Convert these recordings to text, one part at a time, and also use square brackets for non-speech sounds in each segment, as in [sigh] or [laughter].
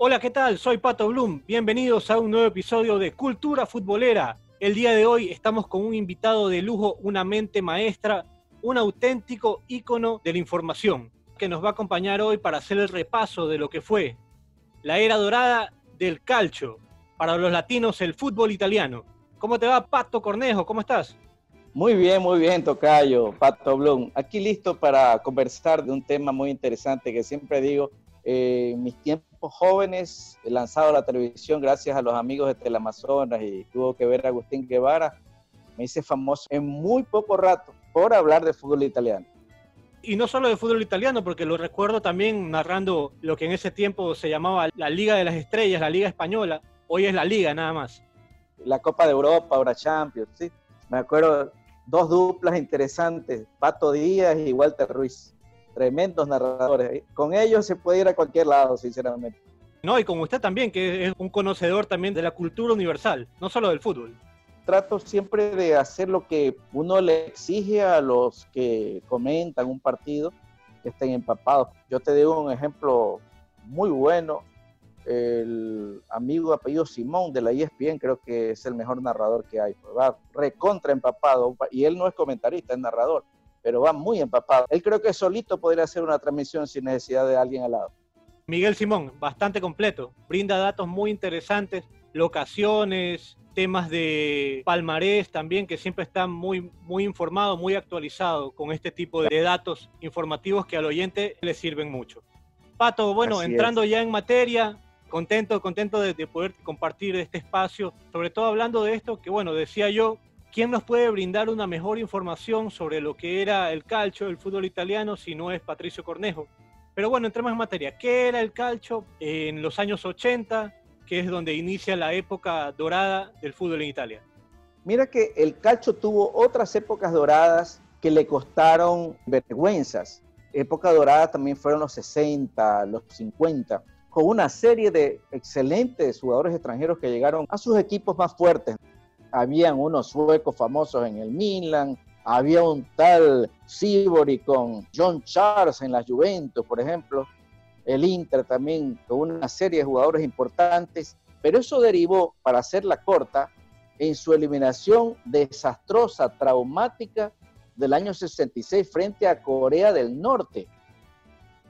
Hola, ¿qué tal? Soy Pato Blum. Bienvenidos a un nuevo episodio de Cultura Futbolera. El día de hoy estamos con un invitado de lujo, una mente maestra, un auténtico ícono de la información, que nos va a acompañar hoy para hacer el repaso de lo que fue la era dorada del calcio, para los latinos el fútbol italiano. ¿Cómo te va, Pato Cornejo? ¿Cómo estás? Muy bien, muy bien, Tocayo, Pato Blum. Aquí listo para conversar de un tema muy interesante que siempre digo, eh, mis tiempos jóvenes, lanzado a la televisión gracias a los amigos de Teleamazonas y tuvo que ver a Agustín Guevara, me hice famoso en muy poco rato por hablar de fútbol italiano. Y no solo de fútbol italiano, porque lo recuerdo también narrando lo que en ese tiempo se llamaba la Liga de las Estrellas, la Liga Española. Hoy es la Liga nada más. La Copa de Europa, ahora Champions, sí. Me acuerdo dos duplas interesantes, Pato Díaz y Walter Ruiz tremendos narradores. Con ellos se puede ir a cualquier lado, sinceramente. No, y con usted también, que es un conocedor también de la cultura universal, no solo del fútbol. Trato siempre de hacer lo que uno le exige a los que comentan un partido, que estén empapados. Yo te digo un ejemplo muy bueno. El amigo apellido Simón de la ESPN creo que es el mejor narrador que hay. Va recontra empapado y él no es comentarista, es narrador pero va muy empapado. Él creo que solito podría hacer una transmisión sin necesidad de alguien al lado. Miguel Simón, bastante completo, brinda datos muy interesantes, locaciones, temas de palmarés también, que siempre está muy, muy informado, muy actualizado con este tipo de datos informativos que al oyente le sirven mucho. Pato, bueno, entrando ya en materia, contento, contento de, de, poder compartir este espacio, sobre todo hablando de esto, que bueno, decía yo, ¿Quién nos puede brindar una mejor información sobre lo que era el calcio, el fútbol italiano, si no es Patricio Cornejo? Pero bueno, entremos en materia. ¿Qué era el calcio en los años 80, que es donde inicia la época dorada del fútbol en Italia? Mira que el calcio tuvo otras épocas doradas que le costaron vergüenzas. Época dorada también fueron los 60, los 50, con una serie de excelentes jugadores extranjeros que llegaron a sus equipos más fuertes habían unos suecos famosos en el Milan, había un tal Sibori con John Charles en la Juventus, por ejemplo, el Inter también con una serie de jugadores importantes, pero eso derivó, para hacerla corta, en su eliminación desastrosa, traumática del año 66 frente a Corea del Norte.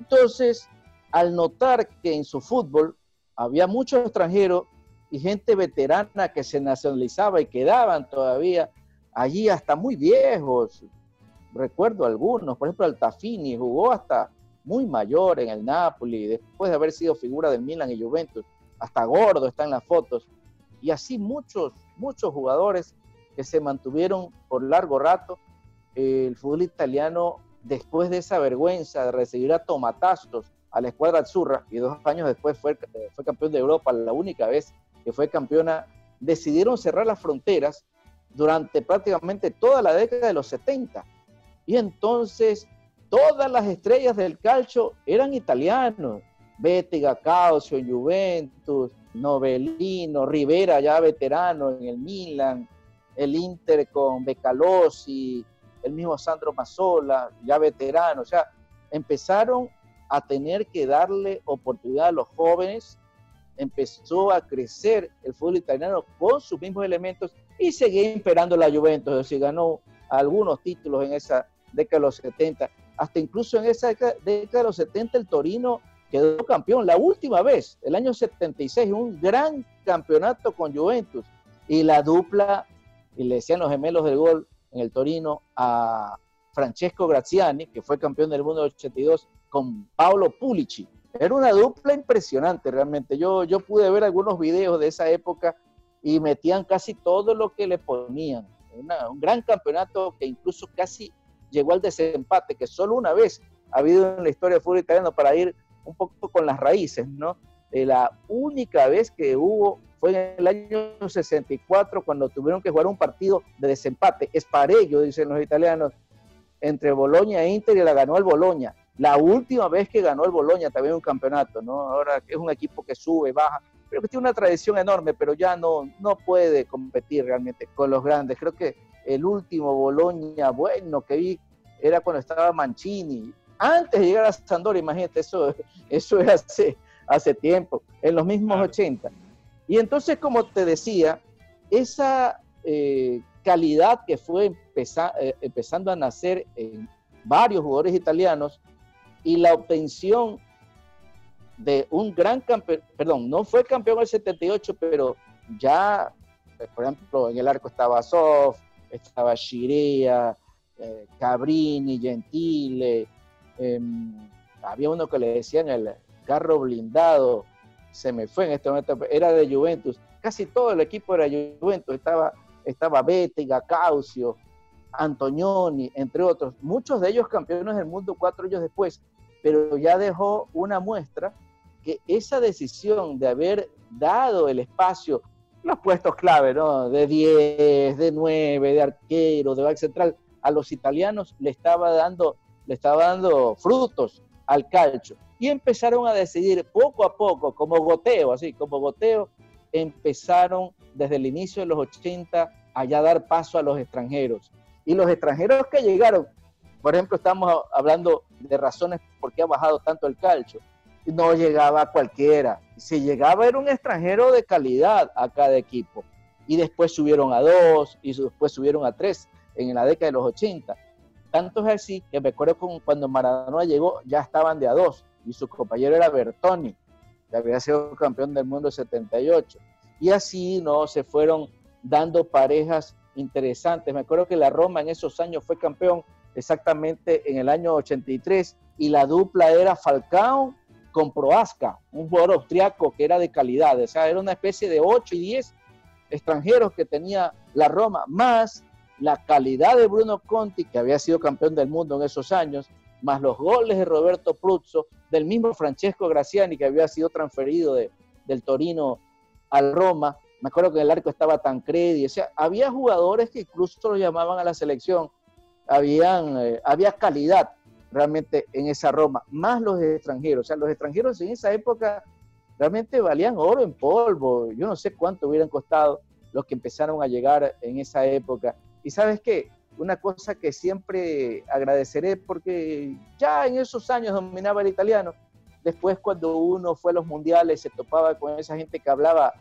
Entonces, al notar que en su fútbol había muchos extranjeros y gente veterana que se nacionalizaba y quedaban todavía allí hasta muy viejos. Recuerdo algunos, por ejemplo, Altafini jugó hasta muy mayor en el Napoli, después de haber sido figura del Milan y Juventus, hasta gordo está en las fotos. Y así muchos, muchos jugadores que se mantuvieron por largo rato. El fútbol italiano, después de esa vergüenza de recibir a tomatazos a la escuadra azurra, y dos años después fue, fue campeón de Europa, la única vez que fue campeona, decidieron cerrar las fronteras durante prácticamente toda la década de los 70. Y entonces todas las estrellas del calcio eran italianos. Bettega, Calcio, Juventus, Novellino, Rivera ya veterano en el Milan, el Inter con Becalosi, el mismo Sandro Mazzola, ya veterano. O sea, empezaron a tener que darle oportunidad a los jóvenes empezó a crecer el fútbol italiano con sus mismos elementos y seguía imperando la Juventus, es ganó algunos títulos en esa década de los 70, hasta incluso en esa década, de los 70 el Torino quedó campeón la última vez, el año 76, un gran campeonato con Juventus. Y la dupla, y le decían los gemelos del gol en el Torino a Francesco Graziani, que fue campeón del mundo del 82, con Paolo Pulici, era una dupla impresionante realmente. Yo, yo pude ver algunos videos de esa época y metían casi todo lo que le ponían. un gran campeonato que incluso casi llegó al desempate, que solo una vez ha habido en la historia del fútbol italiano para ir un poco con las raíces, ¿no? la única vez que hubo fue en el año 64 cuando tuvieron que jugar un partido de desempate, es ello, dicen los italianos, entre Boloña e Inter y la ganó el Boloña. La última vez que ganó el Boloña también un campeonato, ¿no? Ahora es un equipo que sube, baja, pero que tiene una tradición enorme, pero ya no, no puede competir realmente con los grandes. Creo que el último Boloña bueno que vi era cuando estaba Mancini. Antes de llegar a Sandor, imagínate, eso, [laughs] eso era hace, hace tiempo, en los mismos 80. Y entonces, como te decía, esa eh, calidad que fue eh, empezando a nacer en varios jugadores italianos y la obtención de un gran campeón, perdón, no fue campeón el 78, pero ya, por ejemplo, en el arco estaba Sof, estaba Shirea, eh, Cabrini, Gentile, em, había uno que le decían el carro blindado, se me fue en este momento, era de Juventus, casi todo el equipo era Juventus, estaba, estaba Caucio, Antonioni, entre otros, muchos de ellos campeones del mundo cuatro años después, pero ya dejó una muestra que esa decisión de haber dado el espacio, los puestos clave, ¿no? De 10, de 9, de arquero, de back central, a los italianos le estaba dando, le estaba dando frutos al calcio. Y empezaron a decidir poco a poco, como goteo, así, como goteo, empezaron desde el inicio de los 80 a dar paso a los extranjeros. Y los extranjeros que llegaron, por ejemplo, estamos hablando de razones por qué ha bajado tanto el calcio no llegaba cualquiera. Si llegaba era un extranjero de calidad a cada equipo. Y después subieron a dos y después subieron a tres en la década de los 80. Tanto es así que me acuerdo cuando Maradona llegó ya estaban de a dos y su compañero era Bertoni, que había sido campeón del mundo en 78. Y así no se fueron dando parejas interesantes. Me acuerdo que la Roma en esos años fue campeón exactamente en el año 83 y la dupla era Falcao con Proasca, un jugador austriaco que era de calidad, o sea, era una especie de 8 y 10 extranjeros que tenía la Roma, más la calidad de Bruno Conti, que había sido campeón del mundo en esos años, más los goles de Roberto Pruzzo, del mismo Francesco Graciani, que había sido transferido de, del Torino al Roma. Me acuerdo que en el arco estaba Tancredi, o sea, había jugadores que incluso lo llamaban a la selección, habían, eh, había calidad realmente en esa Roma, más los extranjeros. O sea, los extranjeros en esa época realmente valían oro en polvo. Yo no sé cuánto hubieran costado los que empezaron a llegar en esa época. Y sabes qué, una cosa que siempre agradeceré porque ya en esos años dominaba el italiano. Después cuando uno fue a los mundiales se topaba con esa gente que hablaba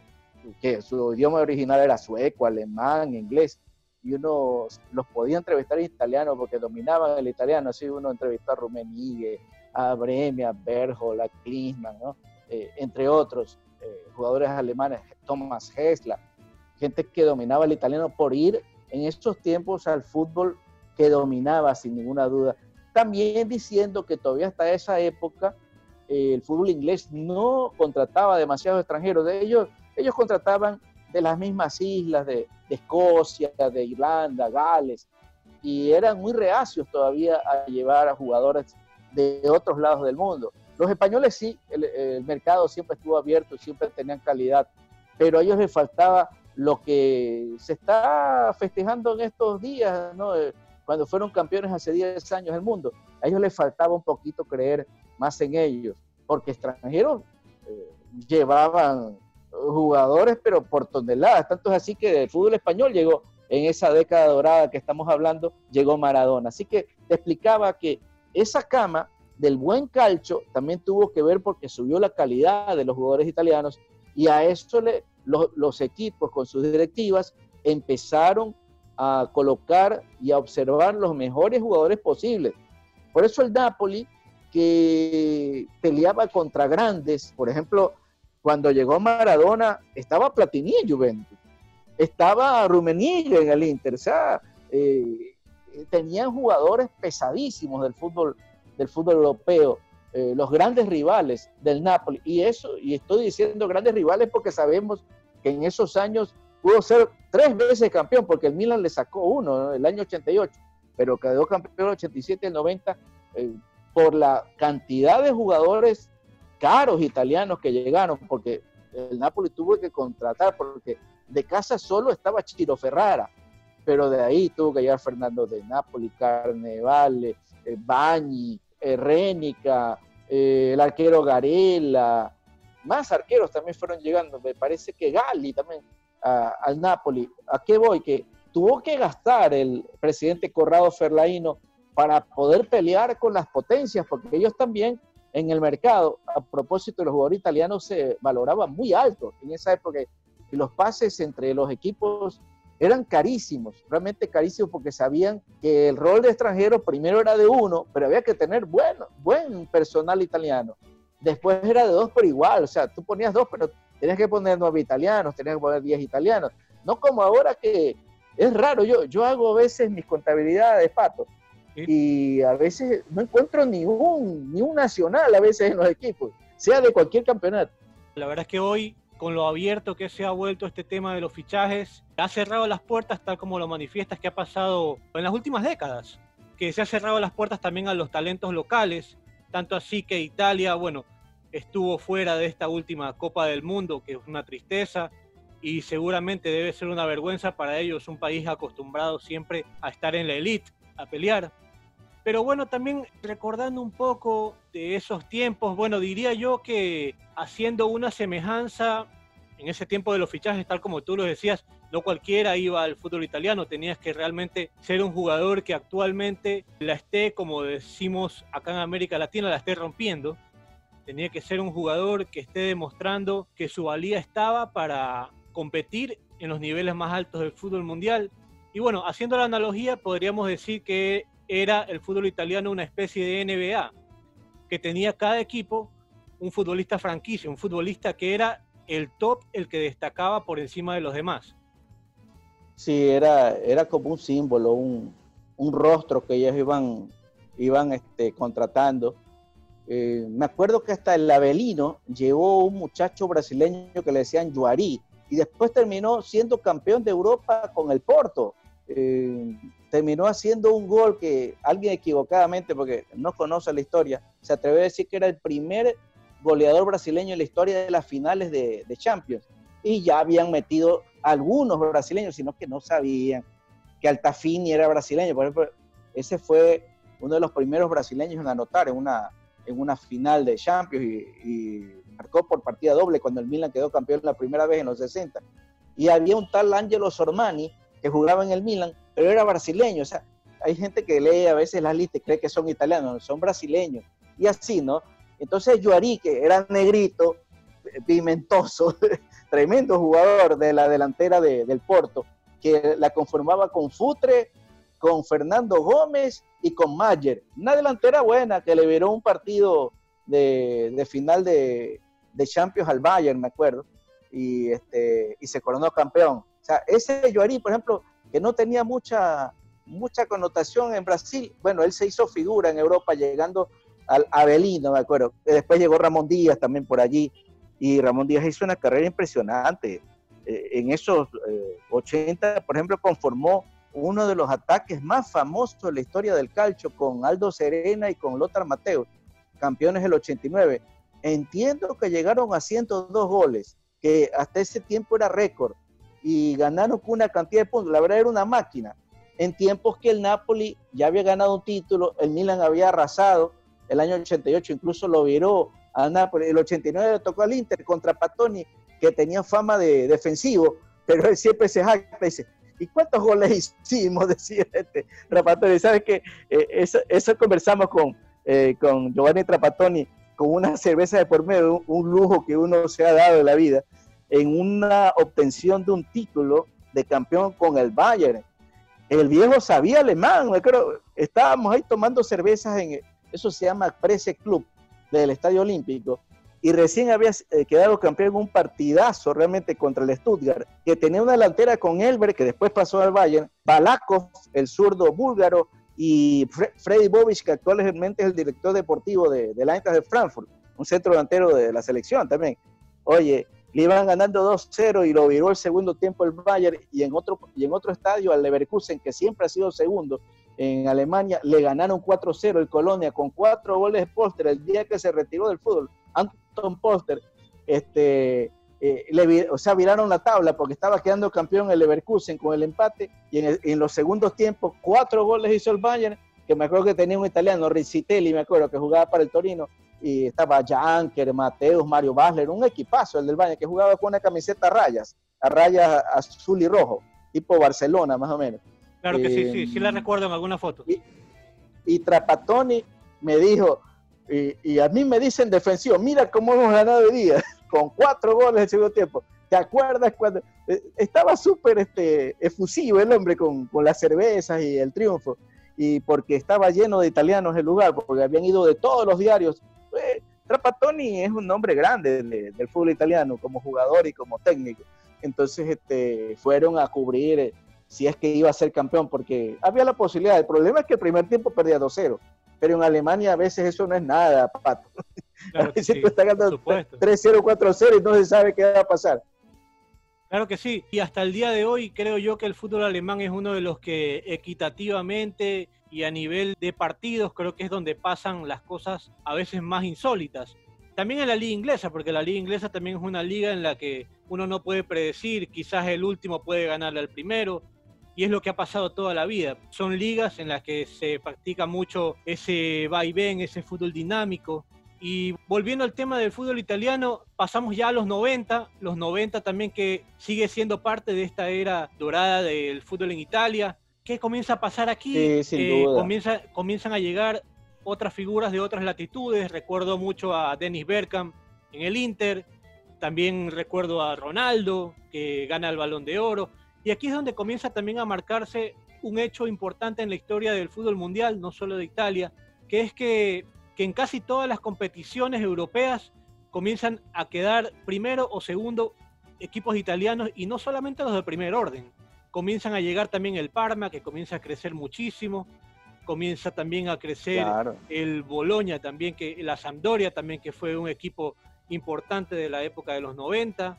que su idioma original era sueco, alemán, inglés y uno los podía entrevistar en italiano porque dominaban el italiano. Así uno entrevistó a Rummenigge, a Bremi, a Berhold, a Klinsmann, ¿no? Eh, entre otros eh, jugadores alemanes, Thomas Hessler, gente que dominaba el italiano por ir en esos tiempos al fútbol que dominaba sin ninguna duda. También diciendo que todavía hasta esa época eh, el fútbol inglés no contrataba demasiados extranjeros. De ellos, ellos contrataban de las mismas islas de, Escocia, de Irlanda, Gales, y eran muy reacios todavía a llevar a jugadores de otros lados del mundo. Los españoles sí, el, mercado siempre estuvo abierto, siempre tenían calidad, pero a ellos les faltaba lo que se está festejando en estos días. Eh, cuando fueron campeones hace 10 años del mundo. A ellos les faltaba un poquito creer más en ellos, porque extranjeros eh, llevaban jugadores, pero por toneladas. Tanto es así que el fútbol español llegó en esa década dorada que estamos hablando, llegó Maradona. Así que te explicaba que esa cama del buen calcho también tuvo que ver porque subió la calidad de los jugadores italianos y a eso le, los equipos con sus directivas empezaron a colocar y a observar los mejores jugadores posibles. Por eso el Napoli, que peleaba contra grandes, por ejemplo, cuando llegó Maradona, estaba Platini en Juventus, estaba Rummenigge en el Inter, o sea, eh, tenían jugadores pesadísimos del fútbol, del fútbol europeo, eh, los grandes rivales del Napoli, y eso, y estoy diciendo grandes rivales porque sabemos que en esos años pudo ser tres veces campeón, porque el Milan le sacó uno, el año 88, pero quedó campeón el 87 y el 90 eh, por la cantidad de jugadores caros italianos que llegaron, porque el Napoli tuvo que contratar, porque de casa solo estaba Chiro Ferrara, pero de ahí tuvo que llegar Fernando de Napoli, Carnevale, eh, Bagni, eh, eh, el arquero Garela, más arqueros también fueron llegando, me parece que Gali también al Napoli. ¿A qué voy? Que tuvo que gastar el presidente Corrado Ferlaino para poder pelear con las potencias, porque ellos también en el mercado, a propósito los jugadores italianos, se valoraban muy alto en esa época. Y los pases entre los equipos eran carísimos, realmente carísimos porque sabían que el rol de extranjero primero era de uno, pero había que tener bueno, buen personal italiano. Después era de dos, pero igual, o sea, tú ponías dos, pero tenías que poner nueve italianos, tenías que poner diez italianos. No como ahora que es raro, yo, yo hago a veces mis contabilidades, Pato, y a veces no encuentro ni un, ni un nacional a veces en los equipos, sea de cualquier campeonato. La verdad es que hoy con lo abierto que se ha vuelto este tema de los fichajes, ha cerrado las puertas, tal como lo manifiestas que ha pasado en las últimas décadas, que se ha cerrado las puertas también a los talentos locales, tanto así que Italia, bueno, estuvo fuera de esta última Copa del Mundo, que es una tristeza y seguramente debe ser una vergüenza para ellos, un país acostumbrado siempre a estar en la elite, a pelear. Pero bueno, también recordando un poco de esos tiempos, bueno, diría yo que haciendo una semejanza en ese tiempo de los fichajes, tal como tú lo decías, no cualquiera iba al fútbol italiano, tenías que realmente ser un jugador que actualmente la esté, como decimos acá en América Latina, la esté rompiendo. Tenía que ser un jugador que esté demostrando que su valía estaba para competir en los niveles más altos del fútbol mundial. Y bueno, haciendo la analogía, podríamos decir que era el fútbol italiano una especie de NBA, que tenía cada equipo un futbolista franquicia, un futbolista que era el top, el que destacaba por encima de los demás. Sí, era, era como un símbolo, un, rostro que ellos iban, iban este, contratando. Eh, me acuerdo que hasta el Avelino llevó un muchacho brasileño que le decían Juari y después terminó siendo campeón de Europa con el Porto. Eh, terminó haciendo un gol que alguien equivocadamente, porque no conoce la historia, se atreve a decir que era el primer goleador brasileño en la historia de las finales de, Champions. Y ya habían metido algunos brasileños, sino que no sabían que Altafini era brasileño. Por ejemplo, ese fue uno de los primeros brasileños en anotar en una, en una final de Champions y, marcó por partida doble cuando el Milan quedó campeón la primera vez en los 60. Y había un tal Angelo Sormani que jugaba en el Milan, pero era brasileño. O sea, hay gente que lee a veces las listas y cree que son italianos, son brasileños. Y así, ¿no? Entonces Juari, que era negrito, pimentoso, [laughs] tremendo jugador de la delantera del Porto, que la conformaba con Futre, con Fernando Gómez y con Mayer. Una delantera buena que le viró un partido de, final de, de, Champions al Bayern, me acuerdo, y, este, y se coronó campeón. Sea, ese Juari, por ejemplo, que no tenía mucha, mucha connotación en Brasil. Bueno, él se hizo figura en Europa llegando al Avelino, me acuerdo. Después llegó Ramón Díaz también por allí. Y Ramón Díaz hizo una carrera impresionante. Eh, en esos 80, eh, por ejemplo, conformó uno de los ataques más famosos de la historia del calcio con Aldo Serena y con Lothar Mateo, campeones del 89. Entiendo que llegaron a 102 goles, que hasta ese tiempo era récord y ganaron una cantidad de puntos. La verdad era una máquina. En tiempos que el Napoli ya había ganado un título, el Milan había arrasado, el año 88 incluso lo viró a Napoli, el 89 le tocó al Inter contra Patoni, que tenía fama de defensivo, pero él siempre se jacta y dice, ¿y cuántos goles hicimos? [laughs] Decía este Trapatoni. ¿Sabes qué? Eh, eso, conversamos con, eh, con Giovanni Trapatoni, con una cerveza de por medio, un lujo que uno se ha dado en la vida en una obtención de un título de campeón con el Bayern. El viejo sabía alemán, creo, estábamos ahí tomando cervezas en, eso se llama Presse Club del Estadio Olímpico, y recién había eh, quedado campeón en un partidazo realmente contra el Stuttgart, que tenía una delantera con Elber, que después pasó al Bayern, Balakov, el zurdo búlgaro, y Freddy Bobich, que actualmente es el director deportivo de, de la Eintracht de Frankfurt, un centro delantero de la selección también. Oye, le iban ganando 2-0 y lo viró el segundo tiempo el Bayern y en otro, y en otro estadio al Leverkusen, que siempre ha sido segundo en Alemania, le ganaron 4-0 el Colonia con cuatro goles de Póster el día que se retiró del fútbol. Anton Póster, este, eh, o sea, viraron la tabla porque estaba quedando campeón el Leverkusen con el empate y en, en, los segundos tiempos cuatro goles hizo el Bayern, que me acuerdo que tenía un italiano, Rizzitelli, me acuerdo, que jugaba para el Torino, y estaba Janker, Mateus, Mario Basler, un equipazo el del Baño que jugaba con una camiseta a rayas, a rayas azul y rojo, tipo Barcelona más o menos. Claro que sí, sí, sí la eh, recuerdo en alguna foto. Y, Trapatoni me dijo, Y, a mí me dicen defensivo, mira cómo hemos ganado hoy día, [laughs] con cuatro goles el segundo tiempo. ¿Te acuerdas cuando eh, estaba súper este, efusivo el hombre con, con, las cervezas y el triunfo? Y porque estaba lleno de italianos el lugar, porque habían ido de todos los diarios. Trapattoni es un nombre grande del fútbol italiano como jugador y como técnico. Entonces este, fueron a cubrir eh, si es que iba a ser campeón, porque había la posibilidad. El problema es que el primer tiempo perdía 2-0 pero en Alemania a veces eso no es nada, Pato. [laughs] a veces tú estás ganando 3-0, 4-0 y no se sabe qué va a pasar. Claro que sí, y hasta el día de hoy creo yo que el fútbol alemán es uno de los que equitativamente y a nivel de partidos creo que es donde pasan las cosas a veces más insólitas. También en la liga inglesa, porque la liga inglesa también es una liga en la que uno no puede predecir, quizás el último puede ganarle al primero, y es lo que ha pasado toda la vida. Son ligas en las que se practica mucho ese vaivén, ese fútbol dinámico. Y volviendo al tema del fútbol italiano, pasamos ya a los 90, los 90 también que sigue siendo parte de esta era dorada del fútbol en Italia. ¿Qué comienza a pasar aquí? Eh, comienza, comienzan a llegar otras figuras de otras latitudes. Recuerdo mucho a Dennis Bergkamp en el Inter. También recuerdo a Ronaldo, que gana el balón de oro. Y aquí es donde comienza también a marcarse un hecho importante en la historia del fútbol mundial, no solo de Italia, que es que, en casi todas las competiciones europeas comienzan a quedar primero o segundo equipos italianos y no solamente los de primer orden. Comienzan a llegar también el Parma, que comienza a crecer muchísimo, comienza también a crecer el Boloña también, que la Sampdoria también, que fue un equipo importante de la época de los 90.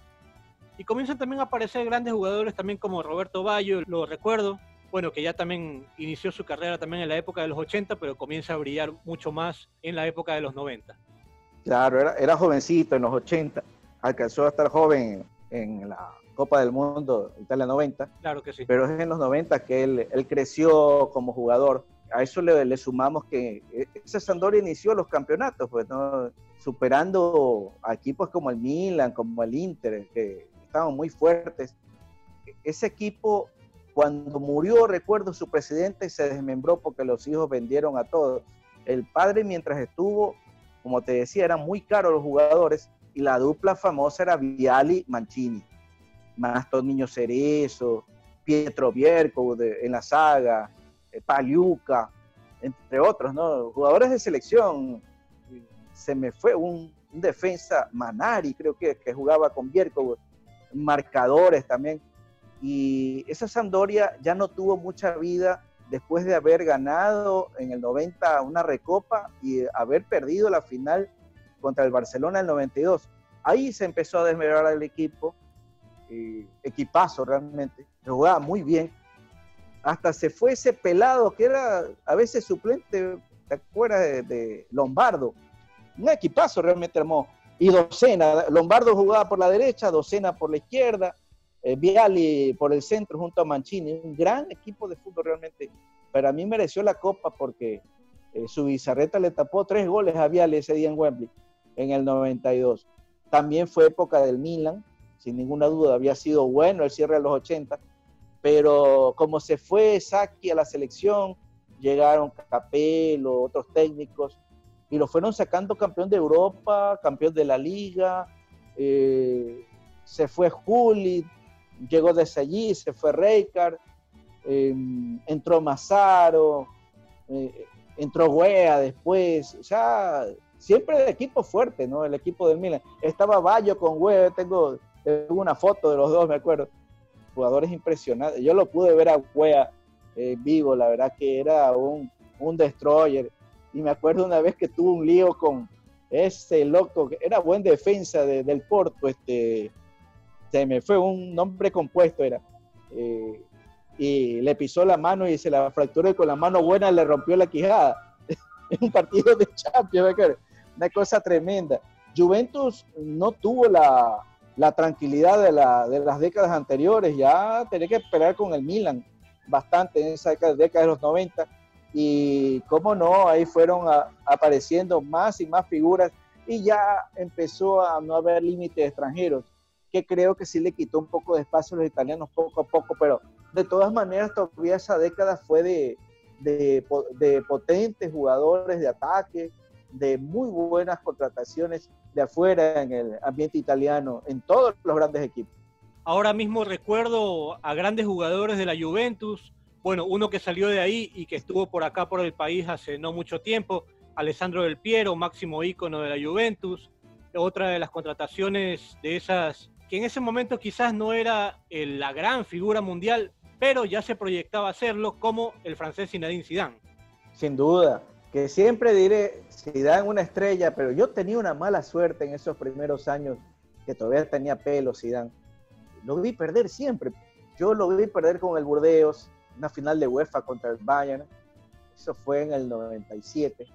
Y comienzan también a aparecer grandes jugadores también como Roberto Bayo, lo recuerdo, bueno, que ya también inició su carrera también en la época de los 80, pero comienza a brillar mucho más en la época de los 90. Claro, era, era jovencito en los 80, alcanzó a estar joven en la Copa del Mundo Italia 90. Claro que sí. Pero es en los 90 que él, él creció como jugador. A eso le, le, sumamos que ese Sampdoria inició los campeonatos, pues, ¿no? superando a equipos como el Milan, como el Inter, que estaban muy fuertes. Ese equipo, cuando murió, recuerdo, su presidente se desmembró porque los hijos vendieron a todos. El padre, mientras estuvo, como te decía, eran muy caros los jugadores y la dupla famosa era Viali-Mancini, más Niño Cerezo, Pietro Vierco en la saga, eh, Paliuca, entre otros, ¿no? Jugadores de selección. Se me fue un, defensa, Manari, creo que, que jugaba con Vierco, marcadores también. Y esa Sampdoria ya no tuvo mucha vida después de haber ganado en el 90 una recopa y haber perdido la final contra el Barcelona en el 92. Ahí se empezó a desmejorar el equipo, eh, equipazo realmente, jugaba muy bien. Hasta se fue ese pelado que era a veces suplente, ¿te acuerdas de, Lombardo? Un equipazo realmente hermoso y Docena. Lombardo jugaba por la derecha, Docena por la izquierda, eh, Viali por el centro junto a Mancini. Un gran equipo de fútbol realmente. Para mí mereció la copa porque eh, su bizarreta le tapó tres goles a Viali ese día en Wembley, en el 92. También fue época del Milan, sin ninguna duda, había sido bueno el cierre de los 80, pero como se fue Saki a la selección, llegaron Capello, otros técnicos, y lo fueron sacando campeón de Europa, campeón de la liga, eh, se fue Juli, llegó desde allí, se fue Reykar, em, entró Mazaro, eh, entró Wea después, ya siempre el equipo fuerte, ¿no? El equipo del Milan. Estaba Bayo con Wea, tengo, una foto de los dos, me acuerdo. Jugadores impresionantes. Yo lo pude ver a Wea eh, vivo, la verdad que era un, un destroyer y me acuerdo una vez que tuvo un lío con ese loco, que era buen defensa del Porto, este, se me fue un nombre compuesto, era. Eh, y le pisó la mano y se la fracturó y con la mano buena le rompió la quijada. [laughs] en un partido de Champions, una cosa tremenda. Juventus no tuvo la, la tranquilidad de, la, de, las décadas anteriores, ya tenía que esperar con el Milan bastante en esa década, de los 90 y cómo no, ahí fueron apareciendo más y más figuras y ya empezó a no haber límites extranjeros, que creo que sí le quitó un poco de espacio a los italianos poco a poco, pero de todas maneras todavía esa década fue de, de potentes jugadores de ataque, de muy buenas contrataciones de afuera en el ambiente italiano, en todos los grandes equipos. Ahora mismo recuerdo a grandes jugadores de la Juventus, bueno, uno que salió de ahí y que estuvo por acá por el país hace no mucho tiempo, Alessandro Del Piero, máximo ícono de la Juventus, otra de las contrataciones de esas que en ese momento quizás no era la gran figura mundial, pero ya se proyectaba hacerlo como el francés Zinedine Zidane. Sin duda, que siempre diré Zidane una estrella, pero yo tenía una mala suerte en esos primeros años que todavía tenía pelo Zidane. Lo vi perder siempre. Yo lo vi perder con el Burdeos, una final de UEFA contra el Bayern. Eso fue en el 97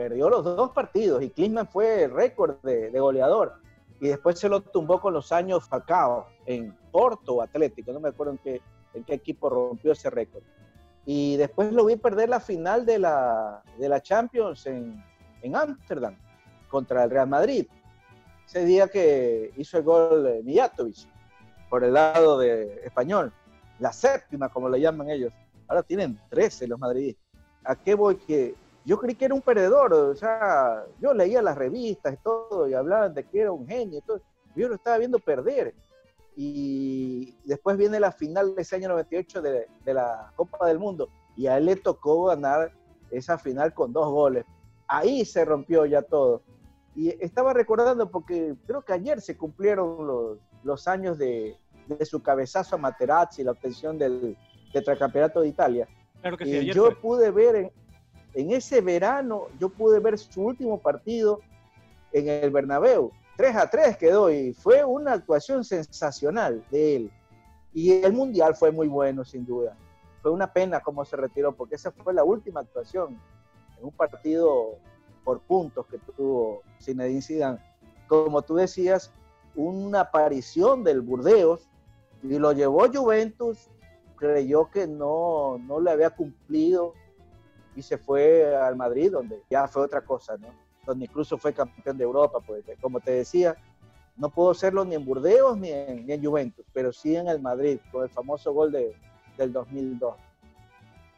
perdió los dos partidos y Klinsmann fue récord de, goleador. Y después se lo tumbó con los años Falcao en Porto Atlético, no me acuerdo qué, en qué equipo rompió ese récord. Y después lo vi perder la final de la, de la Champions en Ámsterdam contra el Real Madrid. Ese día que hizo el gol Mijatovic por el lado de español. La séptima, como le llaman ellos. Ahora tienen 13 los madridistas. ¿A qué voy? Que yo creí que era un perdedor, o sea, yo leía las revistas y todo, y hablaban de que era un genio, y yo lo estaba viendo perder. Y después viene la final de ese año 98 de, de la Copa del Mundo, y a él le tocó ganar esa final con dos goles. Ahí se rompió ya todo. Y estaba recordando porque creo que ayer se cumplieron los, los años de, de, su cabezazo a Materazzi, la obtención del tetracampeonato de Italia. Claro que sí, y yo pude ver en, en ese verano yo pude ver su último partido en el Bernabéu. 3 a 3 quedó y fue una actuación sensacional de él. Y el Mundial fue muy bueno, sin duda. Fue una pena cómo se retiró, porque esa fue la última actuación en un partido por puntos que tuvo Zinedine Zidane. Como tú decías, una aparición del Burdeos y lo llevó Juventus, creyó que no, no le había cumplido y se fue al Madrid, donde ya fue otra cosa, ¿no? Donde incluso fue campeón de Europa, pues como te decía, no pudo serlo ni en Burdeos ni en, Juventus, pero sí en el Madrid, con el famoso gol de, del 2002.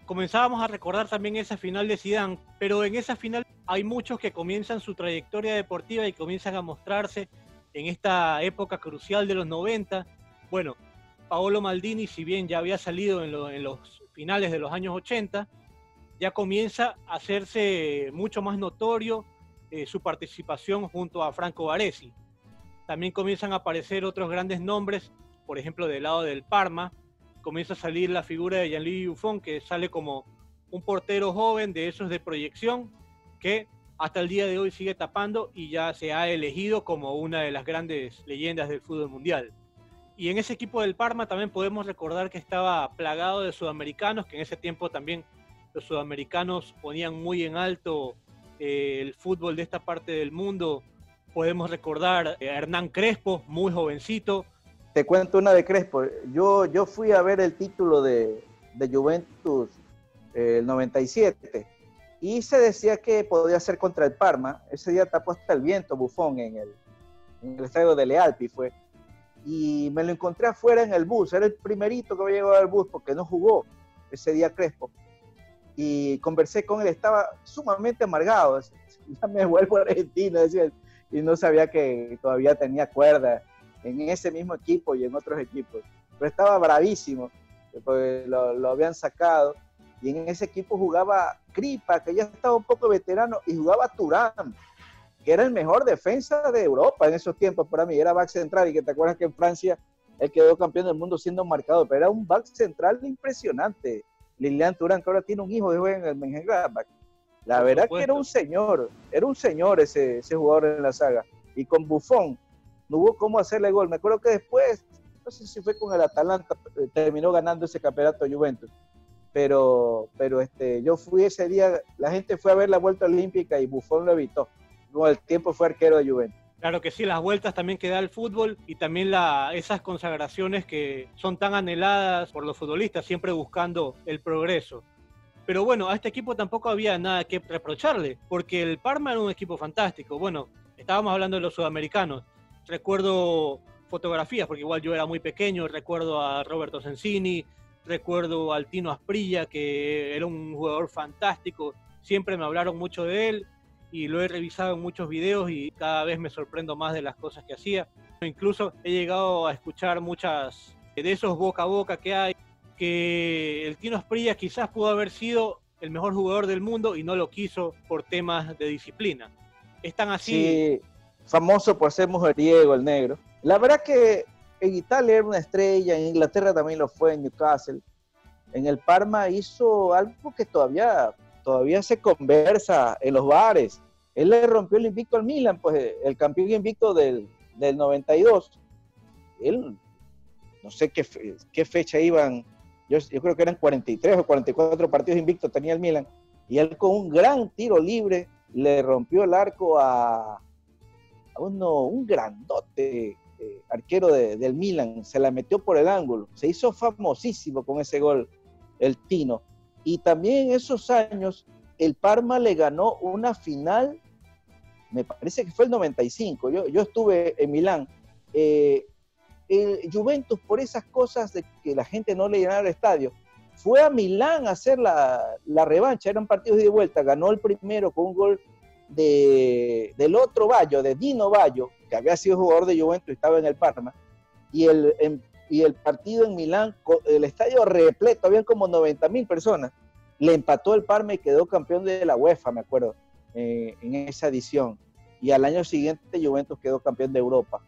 Comenzábamos a recordar también esa final de Zidane, pero en esa final hay muchos que comienzan su trayectoria deportiva y comienzan a mostrarse en esta época crucial de los 90. Bueno, Paolo Maldini, si bien ya había salido en, en los finales de los años 80, ya comienza a hacerse mucho más notorio eh, su participación junto a Franco Baresi. También comienzan a aparecer otros grandes nombres, por ejemplo, del lado del Parma, comienza a salir la figura de Gianluigi Buffon, que sale como un portero joven de esos de proyección, que hasta el día de hoy sigue tapando y ya se ha elegido como una de las grandes leyendas del fútbol mundial. Y en ese equipo del Parma también podemos recordar que estaba plagado de sudamericanos, que en ese tiempo también los sudamericanos ponían muy en alto el fútbol de esta parte del mundo. Podemos recordar a Hernán Crespo, muy jovencito. Te cuento una de Crespo. Yo, yo fui a ver el título de, de Juventus eh, el 97 y se decía que podía ser contra el Parma. Ese día tapó hasta el viento bufón en el, en el estadio de Lealpi fue. Y me lo encontré afuera en el bus. Era el primerito que había llegado al bus porque no jugó ese día Crespo y conversé con él, estaba sumamente amargado, ya me vuelvo a Argentina, decía, y no sabía que todavía tenía cuerda en ese mismo equipo y en otros equipos, pero estaba bravísimo, porque lo, lo habían sacado, y en ese equipo jugaba Cripa, que ya estaba un poco veterano, y jugaba Turán, que era el mejor defensa de Europa en esos tiempos para mí, era back central, y que te acuerdas que en Francia él quedó campeón del mundo siendo marcado, pero era un back central impresionante. Lilian Turán, que ahora tiene un hijo de juega en el Mönchengladbach. La verdad que era un señor, era un señor ese, ese jugador en la saga. Y con Buffon no hubo cómo hacerle gol. Me acuerdo que después, no sé si fue con el Atalanta, eh, terminó ganando ese campeonato Juventus. Pero, pero este, yo fui ese día, la gente fue a ver la vuelta olímpica y Buffon lo evitó. Con el tiempo fue arquero de Juventus. Claro que sí, las vueltas también que da el fútbol y también la, esas consagraciones que son tan anheladas por los futbolistas, siempre buscando el progreso. Pero bueno, a este equipo tampoco había nada que reprocharle, porque el Parma era un equipo fantástico. Bueno, estábamos hablando de los sudamericanos. Recuerdo fotografías, porque igual yo era muy pequeño, recuerdo a Roberto Sensini, recuerdo al Tino Asprilla, que era un jugador fantástico, siempre me hablaron mucho de él y lo he revisado en muchos videos y cada vez me sorprendo más de las cosas que hacía. Incluso he llegado a escuchar muchas de esos boca a boca que hay, que el Tino Asprilla quizás pudo haber sido el mejor jugador del mundo y no lo quiso por temas de disciplina. Están así. Sí, famoso por ser mujeriego el negro. La verdad que en Italia era una estrella, en Inglaterra también lo fue, en Newcastle. En el Parma hizo algo que todavía, todavía se conversa en los bares. Él le rompió el invicto al Milan, pues el campeón invicto del, del 92. Él, no sé qué, fecha iban, yo, yo, creo que eran 43 o 44 partidos invictos tenía el Milan, y él con un gran tiro libre le rompió el arco a, a uno, un grandote eh, arquero del Milan, se la metió por el ángulo, se hizo famosísimo con ese gol el Tino. Y también en esos años el Parma le ganó una final, me parece que fue el 95, yo, yo estuve en Milán. Eh, el Juventus, por esas cosas de que la gente no le llenaba el estadio, fue a Milán a hacer la, la revancha, eran partidos de vuelta, ganó el primero con un gol de, del otro Bayo, de Dino Bayo, que había sido jugador de Juventus y estaba en el Parma, y el, y el partido en Milán, el estadio repleto, habían como 90 mil personas, le empató el Parma y quedó campeón de la UEFA, me acuerdo, eh, en esa edición. Y al año siguiente Juventus quedó campeón de Europa,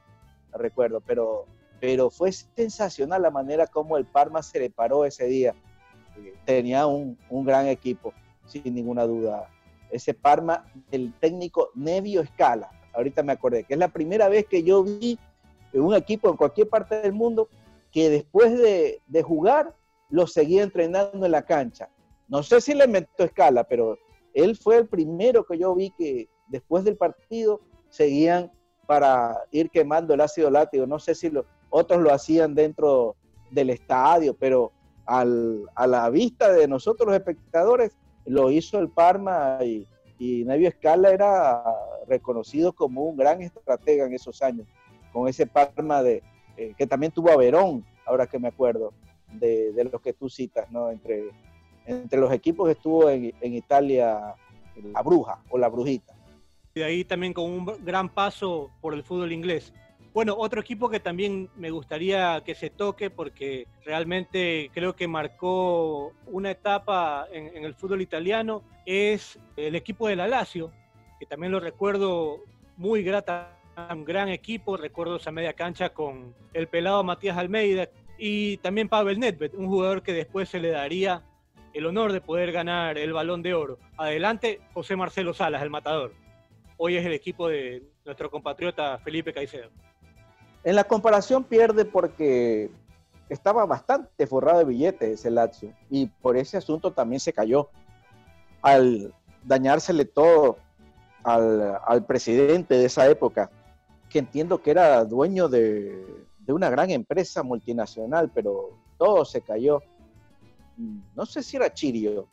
recuerdo, pero, pero fue sensacional la manera como el Parma se le paró ese día. Tenía un, un gran equipo, sin ninguna duda ese Parma del técnico Nevio Escala. Ahorita me acordé que es la primera vez que yo vi un equipo en cualquier parte del mundo que después de, jugar lo seguía entrenando en la cancha. No sé si le inventó Escala, pero él fue el primero que yo vi que después del partido seguían para ir quemando el ácido látigo. No sé si otros lo hacían dentro del estadio, pero a la vista de nosotros los espectadores, lo hizo el Parma y, y Nevio Escala era reconocido como un gran estratega en esos años, con ese Parma de, eh, que también tuvo a Verón, ahora que me acuerdo, de, de los que tú citas, ¿no? Entre, entre los equipos que estuvo en, en Italia la Bruja o la Brujita. Y de ahí también con un gran paso por el fútbol inglés. Bueno, otro equipo que también me gustaría que se toque porque realmente creo que marcó una etapa en, el fútbol italiano es el equipo de la Lazio, que también lo recuerdo muy grata, un gran equipo, recuerdo esa media cancha con el pelado Matías Almeida y también Pavel Nedved, un jugador que después se le daría el honor de poder ganar el balón de oro. Adelante, José Marcelo Salas, el matador. Hoy es el equipo de nuestro compatriota Felipe Caicedo. En la comparación pierde porque estaba bastante forrado de billetes ese Lazio y por ese asunto también se cayó. Al dañársele todo al, presidente de esa época, que entiendo que era dueño de, una gran empresa multinacional, pero todo se cayó. No sé si era Chirio,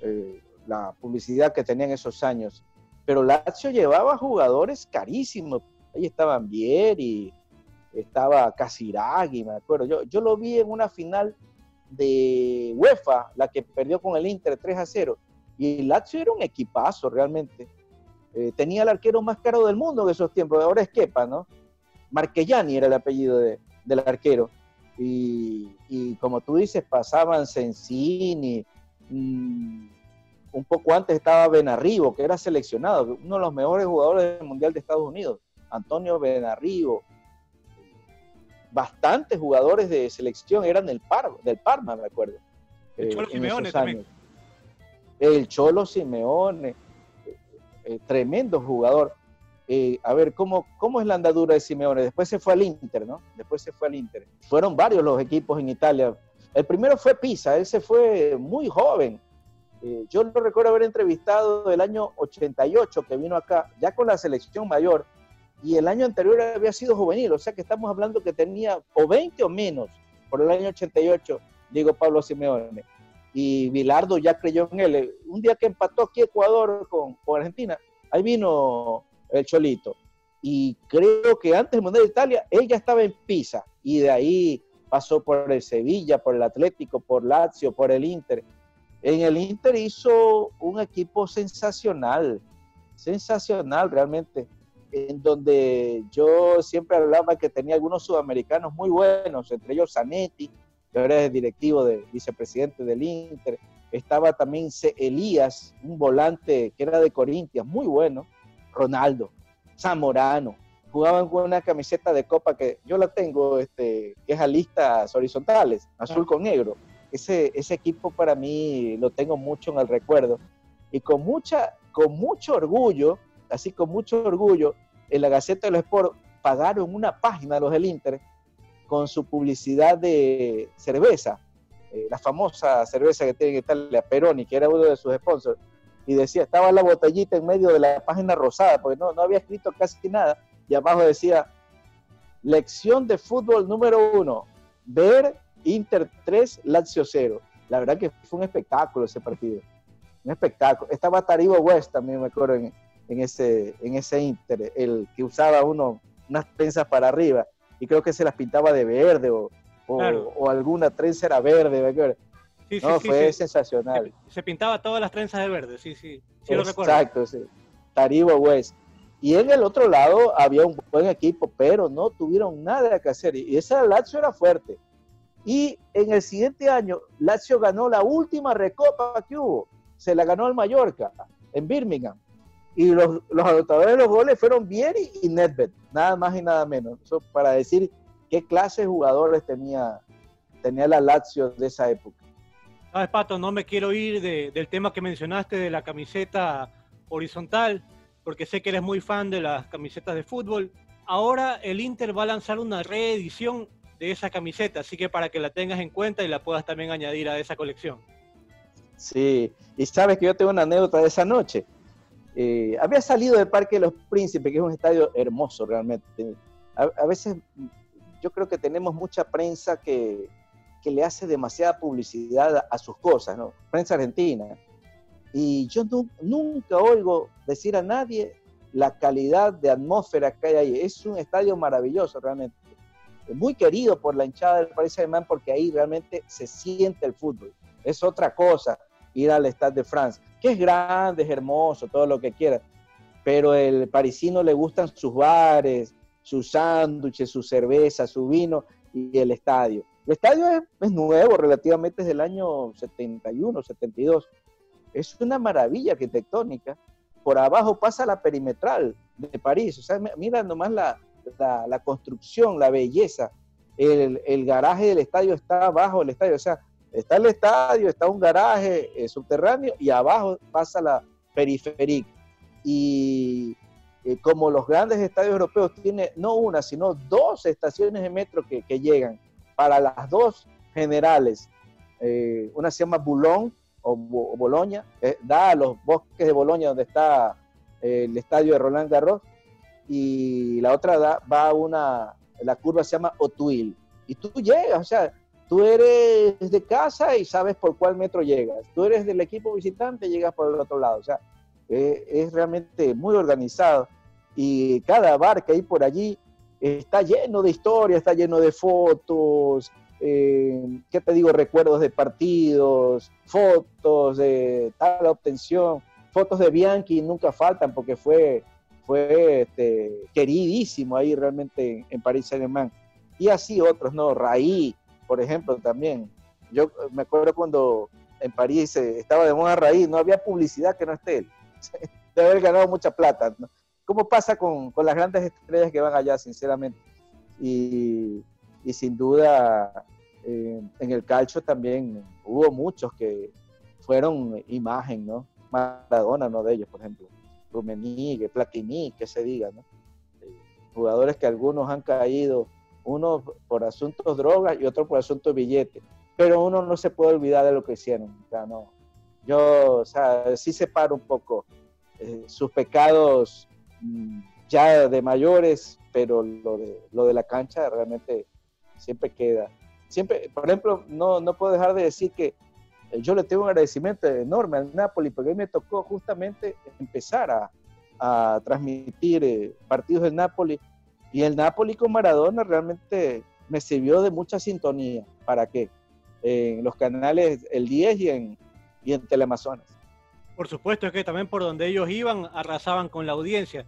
eh, la publicidad que tenía en esos años, pero Lazio llevaba jugadores carísimos. Ahí estaban Vieri, estaba Casiraghi, me acuerdo. Yo, yo lo vi en una final de UEFA, la que perdió con el Inter 3 a 0. Y Lazio era un equipazo realmente. Eh, tenía el arquero más caro del mundo en esos tiempos, ahora es Kepa, ¿no? Marquellani era el apellido del arquero. Y, y, como tú dices, pasaban Sensini, mm, un poco antes estaba Benarribo, que era seleccionado, uno de los mejores jugadores del Mundial de Estados Unidos, Antonio Benarribo, bastantes jugadores de selección eran del, Par, del Parma, me acuerdo. El Cholo eh, Simeone también. El Cholo Simeone, eh, eh, tremendo jugador. a ver, ¿cómo, ¿cómo es la andadura de Simeone? Después se fue al Inter, ¿no? Después se fue al Inter. Fueron varios los equipos en Italia. El primero fue Pisa, él fue muy joven. yo lo recuerdo haber entrevistado el año 88 que vino acá, ya con la selección mayor, y el año anterior había sido juvenil, o sea que estamos hablando que tenía o 20 o menos por el año 88, digo Pablo Simeone. Y Bilardo ya creyó en él. Un día que empató aquí Ecuador con, Argentina, ahí vino el Cholito. Y creo que antes del Mundial de Italia, él ya estaba en Pisa y de ahí pasó por el Sevilla, por el Atlético, por Lazio, por el Inter. En el Inter hizo un equipo sensacional sensacional realmente, en donde yo siempre hablaba que tenía algunos sudamericanos muy buenos, entre ellos Zanetti, que ahora es directivo de vicepresidente del Inter, estaba también C. Elías, un volante que era de Corintias, muy bueno, Ronaldo, Zamorano, jugaban con una camiseta de copa que yo la tengo, este, que es a listas horizontales, azul con negro. Ese, ese equipo para mí lo tengo mucho en el recuerdo. Y con, mucha, con mucho orgullo, así con mucho orgullo, en la Gaceta de los Sport pagaron una página los del Inter con su publicidad de cerveza, eh, la famosa cerveza que tiene en Italia, Peroni, que era uno de sus sponsors, y decía, estaba la botellita en medio de la página rosada, porque no, no había escrito casi nada, y abajo decía, lección de fútbol número uno, ver Inter 3, Lazio 0. La verdad que fue un espectáculo ese partido, un espectáculo. Estaba Taribo West también, me acuerdo, en, ese, en ese Inter, el que usaba uno unas trenzas para arriba, y creo que se las pintaba de verde o, o, alguna trenza era verde. Sí, no, fue sensacional. Se, pintaba todas las trenzas de verde, sí, sí. Sí lo recuerdo. Exacto, sí. Taribo West. Y en el otro lado había un buen equipo, pero no tuvieron nada que hacer. Y esa Lazio era fuerte. Y en el siguiente año, Lazio ganó la última recopa que hubo. Se la ganó al Mallorca, en Birmingham. Y los, los anotadores de los goles fueron Vieri y Nedved, nada más y nada menos. Eso para decir qué clase de jugadores tenía, tenía la Lazio de esa época. Sabes, Pato, no me quiero ir del tema que mencionaste de la camiseta horizontal, porque sé que eres muy fan de las camisetas de fútbol. Ahora el Inter va a lanzar una reedición de esa camiseta, así que para que la tengas en cuenta y la puedas también añadir a esa colección. Sí, y sabes que yo tengo una anécdota de esa noche. Eh, había salido del Parque de los Príncipes, que es un estadio hermoso realmente. a veces yo creo que tenemos mucha prensa que, que le hace demasiada publicidad a, sus cosas, ¿no? Prensa argentina. Y yo nunca oigo decir a nadie la calidad de atmósfera que hay ahí. Es un estadio maravilloso realmente. Muy querido por la hinchada del Paris Saint-Germain porque ahí realmente se siente el fútbol. Es otra cosa ir al Stade de France, que es grande, es hermoso, todo lo que quiera. Pero el parisino le gustan sus bares, sus sándwiches, su cerveza, su vino y el estadio. El estadio es, nuevo, relativamente es del año 71, 72. Es una maravilla arquitectónica. Por abajo pasa la perimetral de París. O sea, mira nomás la, la, construcción, la belleza. El, el, garaje del estadio está abajo del estadio. O sea, está el estadio, está un garaje eh, subterráneo y abajo pasa la periferia. Y eh, como los grandes estadios europeos tienen no una, sino dos estaciones de metro que, llegan para las dos generales. Eh, una se llama Boulogne o, Boloña, eh, da a los bosques de Boloña donde está el estadio de Roland Garros, y la otra da, va a una, la curva se llama Otuil. Y tú llegas, o sea, tú eres de casa y sabes por cuál metro llegas. Tú eres del equipo visitante, llegas por el otro lado. O sea, es realmente muy organizado y cada bar que hay por allí está lleno de historias, está lleno de fotos, eh, ¿qué te digo? Recuerdos de partidos, fotos de tal obtención, fotos de Bianchi nunca faltan porque fue, fue este, queridísimo ahí realmente en, París Saint-Germain. Y así otros, ¿no? Raí, por ejemplo, también. Yo me acuerdo cuando en París eh, estaba de moda Raí, no había publicidad que no esté él. [laughs] De haber ganado mucha plata. ¿no? ¿Cómo pasa con, las grandes estrellas que van allá, sinceramente? Y, sin duda, eh, en el calcio también hubo muchos que fueron imagen, ¿no? Maradona, no de ellos, por ejemplo. Rummenigge, Platini, que se diga, ¿no? Eh, jugadores que algunos han caído, uno por asuntos drogas y otro por asuntos billetes. Pero uno no se puede olvidar de lo que hicieron. O sea, no. Yo, o sea, sí separo un poco eh, sus pecados Mm, ya de mayores, pero lo de, lo de la cancha realmente siempre queda. Siempre, por ejemplo, no, no puedo dejar de decir que eh, yo le tengo un agradecimiento enorme al Napoli, porque a mí me tocó justamente empezar a, a transmitir eh, partidos del Napoli, y el Napoli con Maradona realmente me sirvió de mucha sintonía. ¿Para qué? En los canales El 10 y en, y en Teleamazonas. Por supuesto, es que también por donde ellos iban arrasaban con la audiencia.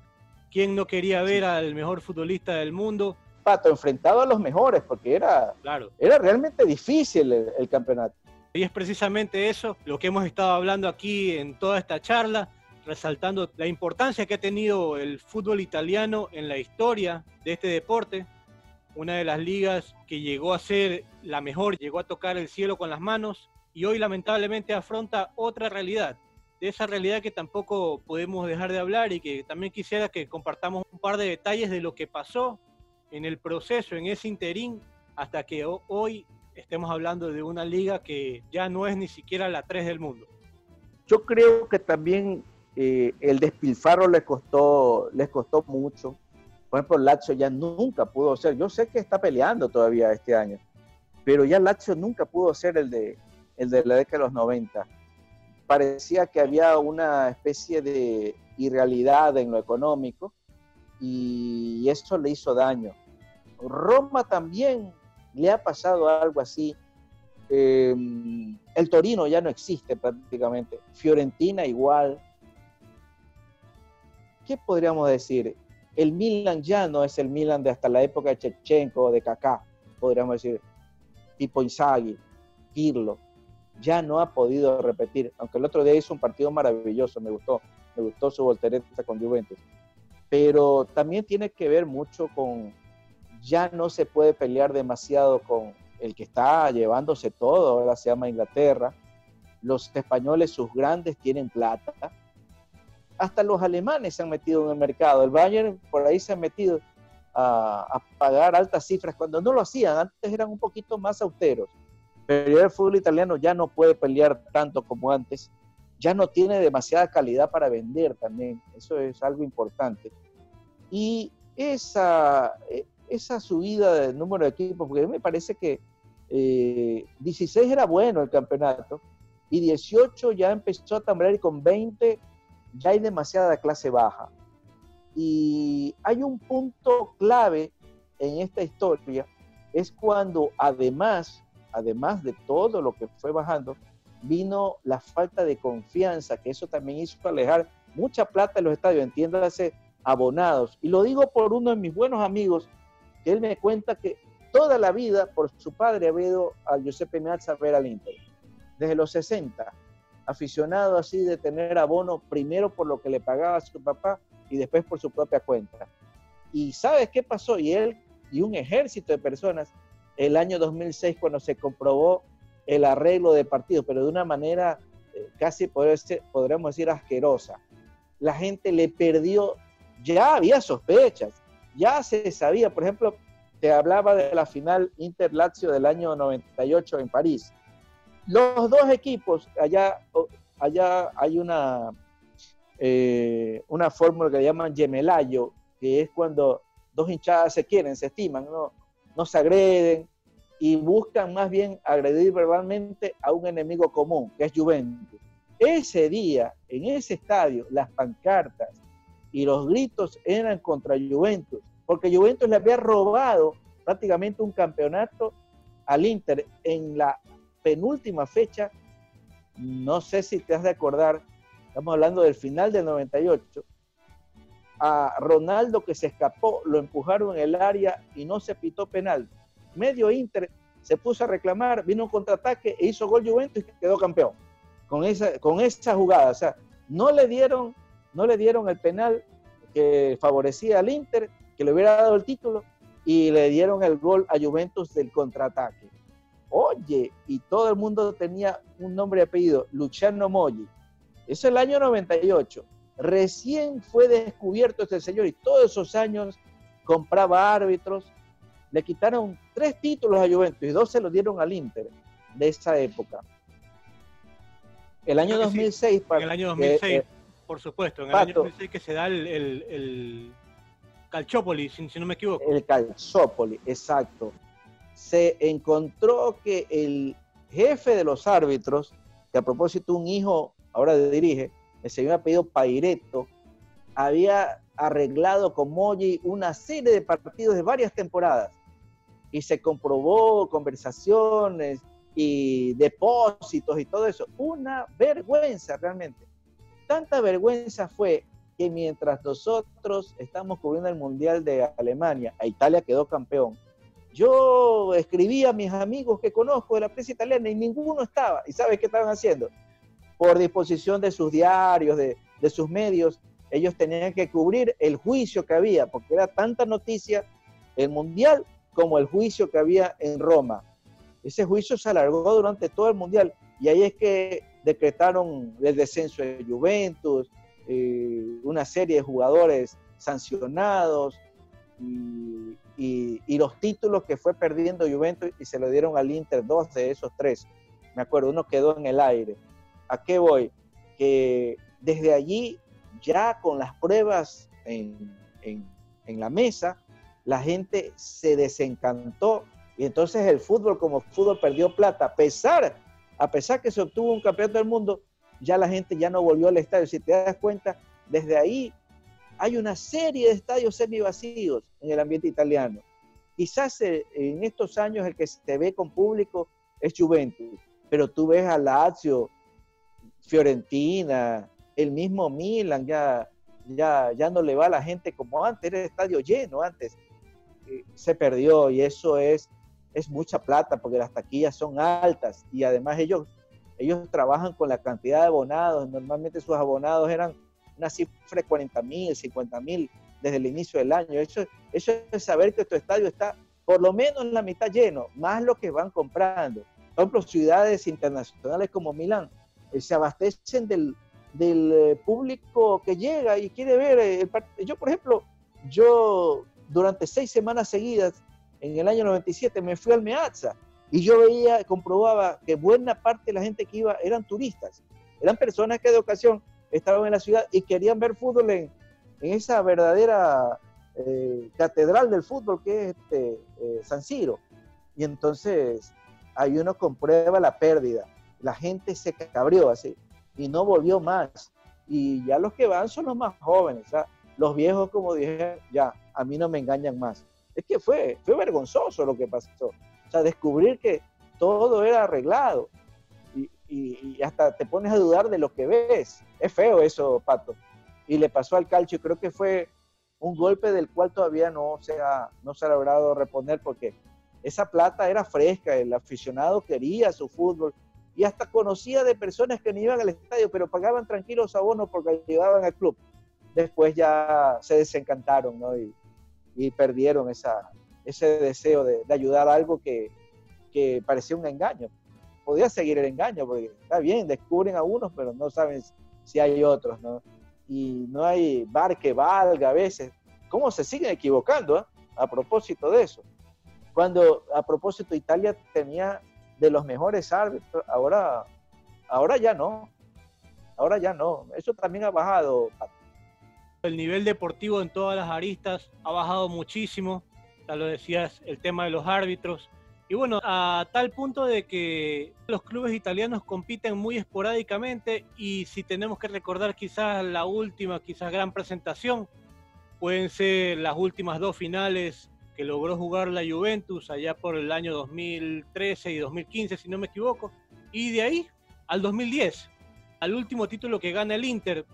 ¿Quién no quería ver al mejor futbolista del mundo? Pato, enfrentado a los mejores, porque era, claro. era realmente difícil el campeonato. Y es precisamente eso lo que hemos estado hablando aquí en toda esta charla, resaltando la importancia que ha tenido el fútbol italiano en la historia de este deporte. Una de las ligas que llegó a ser la mejor, llegó a tocar el cielo con las manos y hoy lamentablemente afronta otra realidad. De esa realidad que tampoco podemos dejar de hablar y que también quisiera que compartamos un par de detalles de lo que pasó en el proceso, en ese interín, hasta que hoy estemos hablando de una liga que ya no es ni siquiera la 3 del mundo. Yo creo que también eh, el despilfarro les costó, les costó mucho. Por ejemplo, Lazio ya nunca pudo ser, yo sé que está peleando todavía este año, pero ya Lazio nunca pudo ser el de, el de la década de los 90. Parecía que había una especie de irrealidad en lo económico y eso le hizo daño. Roma también le ha pasado algo así. Em, el Torino ya no existe prácticamente. Fiorentina igual. ¿Qué podríamos decir? El Milan ya no es el Milan de hasta la época de Chechenko, de Kaká, podríamos decir, tipo Inzaghi, Pirlo. Ya no ha podido repetir, aunque el otro día hizo un partido maravilloso, me gustó, me gustó su voltereta con Juventus. Pero también tiene que ver mucho con, ya no se puede pelear demasiado con el que está llevándose todo, ahora se llama Inglaterra. Los españoles, sus grandes, tienen plata. Hasta los alemanes se han metido en el mercado. El Bayern por ahí se ha metido a, pagar altas cifras cuando no lo hacían. Antes eran un poquito más austeros. Pero el fútbol italiano ya no puede pelear tanto como antes. Ya no tiene demasiada calidad para vender también. Eso es algo importante. Y esa, esa subida del número de equipos, porque me parece que 16 eh, era bueno el campeonato y 18 ya empezó a tambalear y con 20 ya hay demasiada clase baja. Y hay un punto clave en esta historia, es cuando además, además de todo lo que fue bajando, vino la falta de confianza, que eso también hizo alejar mucha plata de los estadios, entiéndase, abonados. Y lo digo por uno de mis buenos amigos, que él me cuenta que toda la vida por su padre ha ido a Giuseppe Meazza a ver al Inter. Desde los 60, aficionado así de tener abono primero por lo que le pagaba su papá y después por su propia cuenta. Y ¿sabes qué pasó? Y él y un ejército de personas el año 2006 cuando se comprobó el arreglo de partidos, pero de una manera eh, casi podríamos decir asquerosa. La gente le perdió, ya había sospechas, ya se sabía, por ejemplo, te hablaba de la final Inter-Lazio del año 98 en París. Los dos equipos, allá, allá hay una, eh, una fórmula que llaman gemelayo, que es cuando dos hinchadas se quieren, se estiman, no, no se agreden y buscan más bien agredir verbalmente a un enemigo común, que es Juventus. Ese día, en ese estadio, las pancartas, y los gritos eran contra Juventus, porque Juventus le había robado prácticamente un campeonato al Inter en la penúltima fecha. No sé si te has de acordar, estamos hablando del final del 98. A Ronaldo que se escapó, lo empujaron en el área y no se pitó penal. Medio Inter se puso a reclamar, vino un contraataque e hizo gol Juventus y quedó campeón con esa, con esa jugada. O sea, no le dieron no le dieron el penal que favorecía al Inter, que le hubiera dado el título, y le dieron el gol a Juventus del contraataque. Oye, y todo el mundo tenía un nombre y apellido, Luciano Moggi. Eso es el año 98. Recién fue descubierto este señor y todos esos años compraba árbitros. Le quitaron tres títulos a Juventus y dos se los dieron al Inter de esa época. El año 2006, para, el año 2006 por supuesto, en el año 2006 que se da el, el, Calciopoli, si, no me equivoco. El Calciopoli, exacto. Se encontró que el jefe de los árbitros, que a propósito un hijo ahora dirige, el señor apellido Paireto, había arreglado con Moji una serie de partidos de varias temporadas y se comprobó conversaciones y depósitos y todo eso. Una vergüenza realmente tanta vergüenza fue que mientras nosotros estamos cubriendo el Mundial de Alemania, a Italia quedó campeón, yo escribí a mis amigos que conozco de la prensa italiana y ninguno estaba. ¿Y sabes qué estaban haciendo? Por disposición de sus diarios, de, de sus medios, ellos tenían que cubrir el juicio que había, porque era tanta noticia el Mundial como el juicio que había en Roma. Ese juicio se alargó durante todo el Mundial y ahí es que decretaron el descenso de Juventus, eh, una serie de jugadores sancionados los títulos que fue perdiendo Juventus y se lo dieron al Inter, dos de esos tres. Me acuerdo, uno quedó en el aire. ¿A qué voy? Que desde allí, ya con las pruebas en, en la mesa, la gente se desencantó y entonces el fútbol como fútbol perdió plata. A pesar, a pesar que se obtuvo un campeonato del mundo, ya la gente ya no volvió al estadio. Si te das cuenta, desde ahí hay una serie de estadios semivacíos en el ambiente italiano. Quizás eh, en estos años el que se ve con público es Juventus, pero tú ves a Lazio, Fiorentina, el mismo Milan, ya, ya, ya no le va a la gente como antes, era el estadio lleno antes. Eh, se perdió y eso es, es mucha plata porque las taquillas son altas y además ellos ellos trabajan con la cantidad de abonados, normalmente sus abonados eran una cifra de 40 mil, 50 mil desde el inicio del año. Eso, eso es saber que tu estadio está por lo menos en la mitad lleno, más lo que van comprando. Por ejemplo, ciudades internacionales como Milán eh, se abastecen del, del, eh, público que llega y quiere ver eh, el. Yo, por ejemplo, yo durante seis semanas seguidas, en el año 97, me fui al Meazza y yo veía, comprobaba que buena parte de la gente que iba eran turistas, eran personas que de ocasión estaban en la ciudad y querían ver fútbol en, esa verdadera eh, catedral del fútbol que es este, eh, San Siro. Y entonces ahí uno comprueba la pérdida. La gente se cabrió así y no volvió más. Y ya los que van son los más jóvenes. Los viejos, como dije, ya, a mí no me engañan más. Es que fue, fue vergonzoso lo que pasó. O sea, descubrir que todo era arreglado y, hasta te pones a dudar de lo que ves. Es feo eso, Pato. Y le pasó al calcio, creo que fue un golpe del cual todavía no se ha, no se ha logrado reponer porque esa plata era fresca, el aficionado quería su fútbol y hasta conocía de personas que no iban al estadio, pero pagaban tranquilos abonos porque llegaban al club. Después ya se desencantaron ¿no? y, perdieron esa, ese deseo de, ayudar a algo que, que, parecía un engaño. Podía seguir el engaño, porque está bien, descubren a unos, pero no saben si hay otros, ¿no? Y no hay bar que valga a veces. ¿Cómo se siguen equivocando eh? a propósito de eso? Cuando a propósito Italia tenía de los mejores árbitros, ahora, ahora ya no. Ahora ya no. Eso también ha bajado. El nivel deportivo en todas las aristas ha bajado muchísimo lo decías, el tema de los árbitros. Y bueno, a tal punto de que los clubes italianos compiten muy esporádicamente y si tenemos que recordar quizás la última, quizás gran presentación, pueden ser las últimas dos finales que logró jugar la Juventus allá por el año 2013 y 2015, si no me equivoco, y de ahí al 2010, al último título que gana el Inter,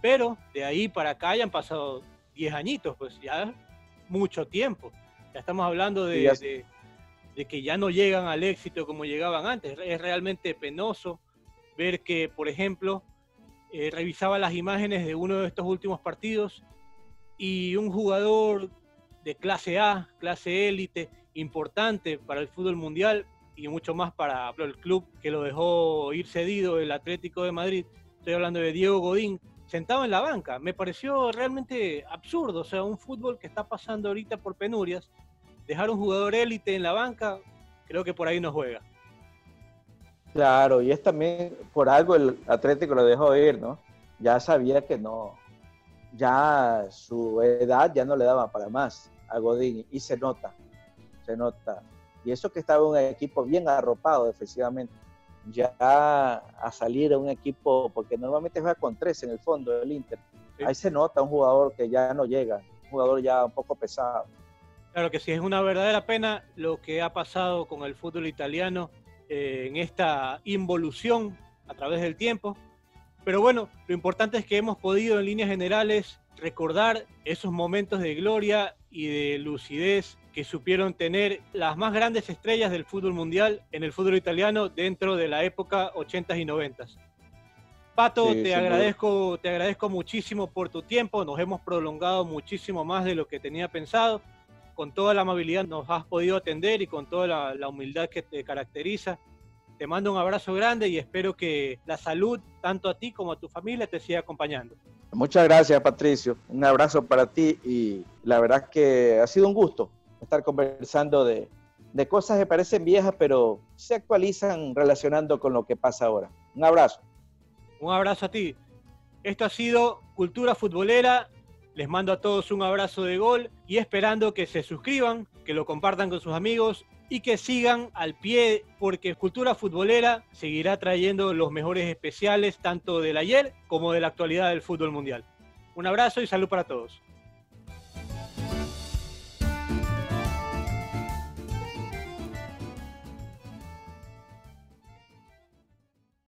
pero de ahí para acá hayan pasado 10 añitos, pues ya mucho tiempo. Ya estamos hablando de, que ya no llegan al éxito como llegaban antes. Es realmente penoso ver que, por ejemplo, eh, revisaba las imágenes de uno de estos últimos partidos y un jugador de clase A, clase élite, importante para el fútbol mundial y mucho más para el club que lo dejó ir cedido, el Atlético de Madrid. Estoy hablando de Diego Godín, sentado en la banca. Me pareció realmente absurdo, o sea, un fútbol que está pasando ahorita por penurias, dejar un jugador élite en la banca, creo que por ahí no juega. Claro, y es también por algo el Atlético lo dejó ir, ¿no? Ya sabía que no, ya su edad ya no le daba para más a Godín y se nota, se nota. Y eso que estaba un equipo bien arropado defensivamente ya a salir a un equipo, porque normalmente juega con tres en el fondo del Inter. Ahí se nota un jugador que ya no llega, un jugador ya un poco pesado. Claro que sí, es una verdadera pena lo que ha pasado con el fútbol italiano eh, en esta involución a través del tiempo. Pero bueno, lo importante es que hemos podido en líneas generales recordar esos momentos de gloria y de lucidez que supieron tener las más grandes estrellas del fútbol mundial en el fútbol italiano dentro de la época 80s y 90s. Pato, te agradezco, te agradezco muchísimo por tu tiempo, nos hemos prolongado muchísimo más de lo que tenía pensado. Con toda la amabilidad nos has podido atender y con toda la, la humildad que te caracteriza. Te mando un abrazo grande y espero que la salud, tanto a ti como a tu familia, te siga acompañando. Muchas gracias, Patricio. Un abrazo para ti y la verdad que ha sido un gusto estar conversando de, de cosas que parecen viejas, pero se actualizan relacionando con lo que pasa ahora. Un abrazo. Un abrazo a ti. Esto ha sido Cultura Futbolera. Les mando a todos un abrazo de gol y esperando que se suscriban, que lo compartan con sus amigos y que sigan al pie porque Cultura Futbolera seguirá trayendo los mejores especiales tanto del ayer como de la actualidad del fútbol mundial. Un abrazo y salud para todos.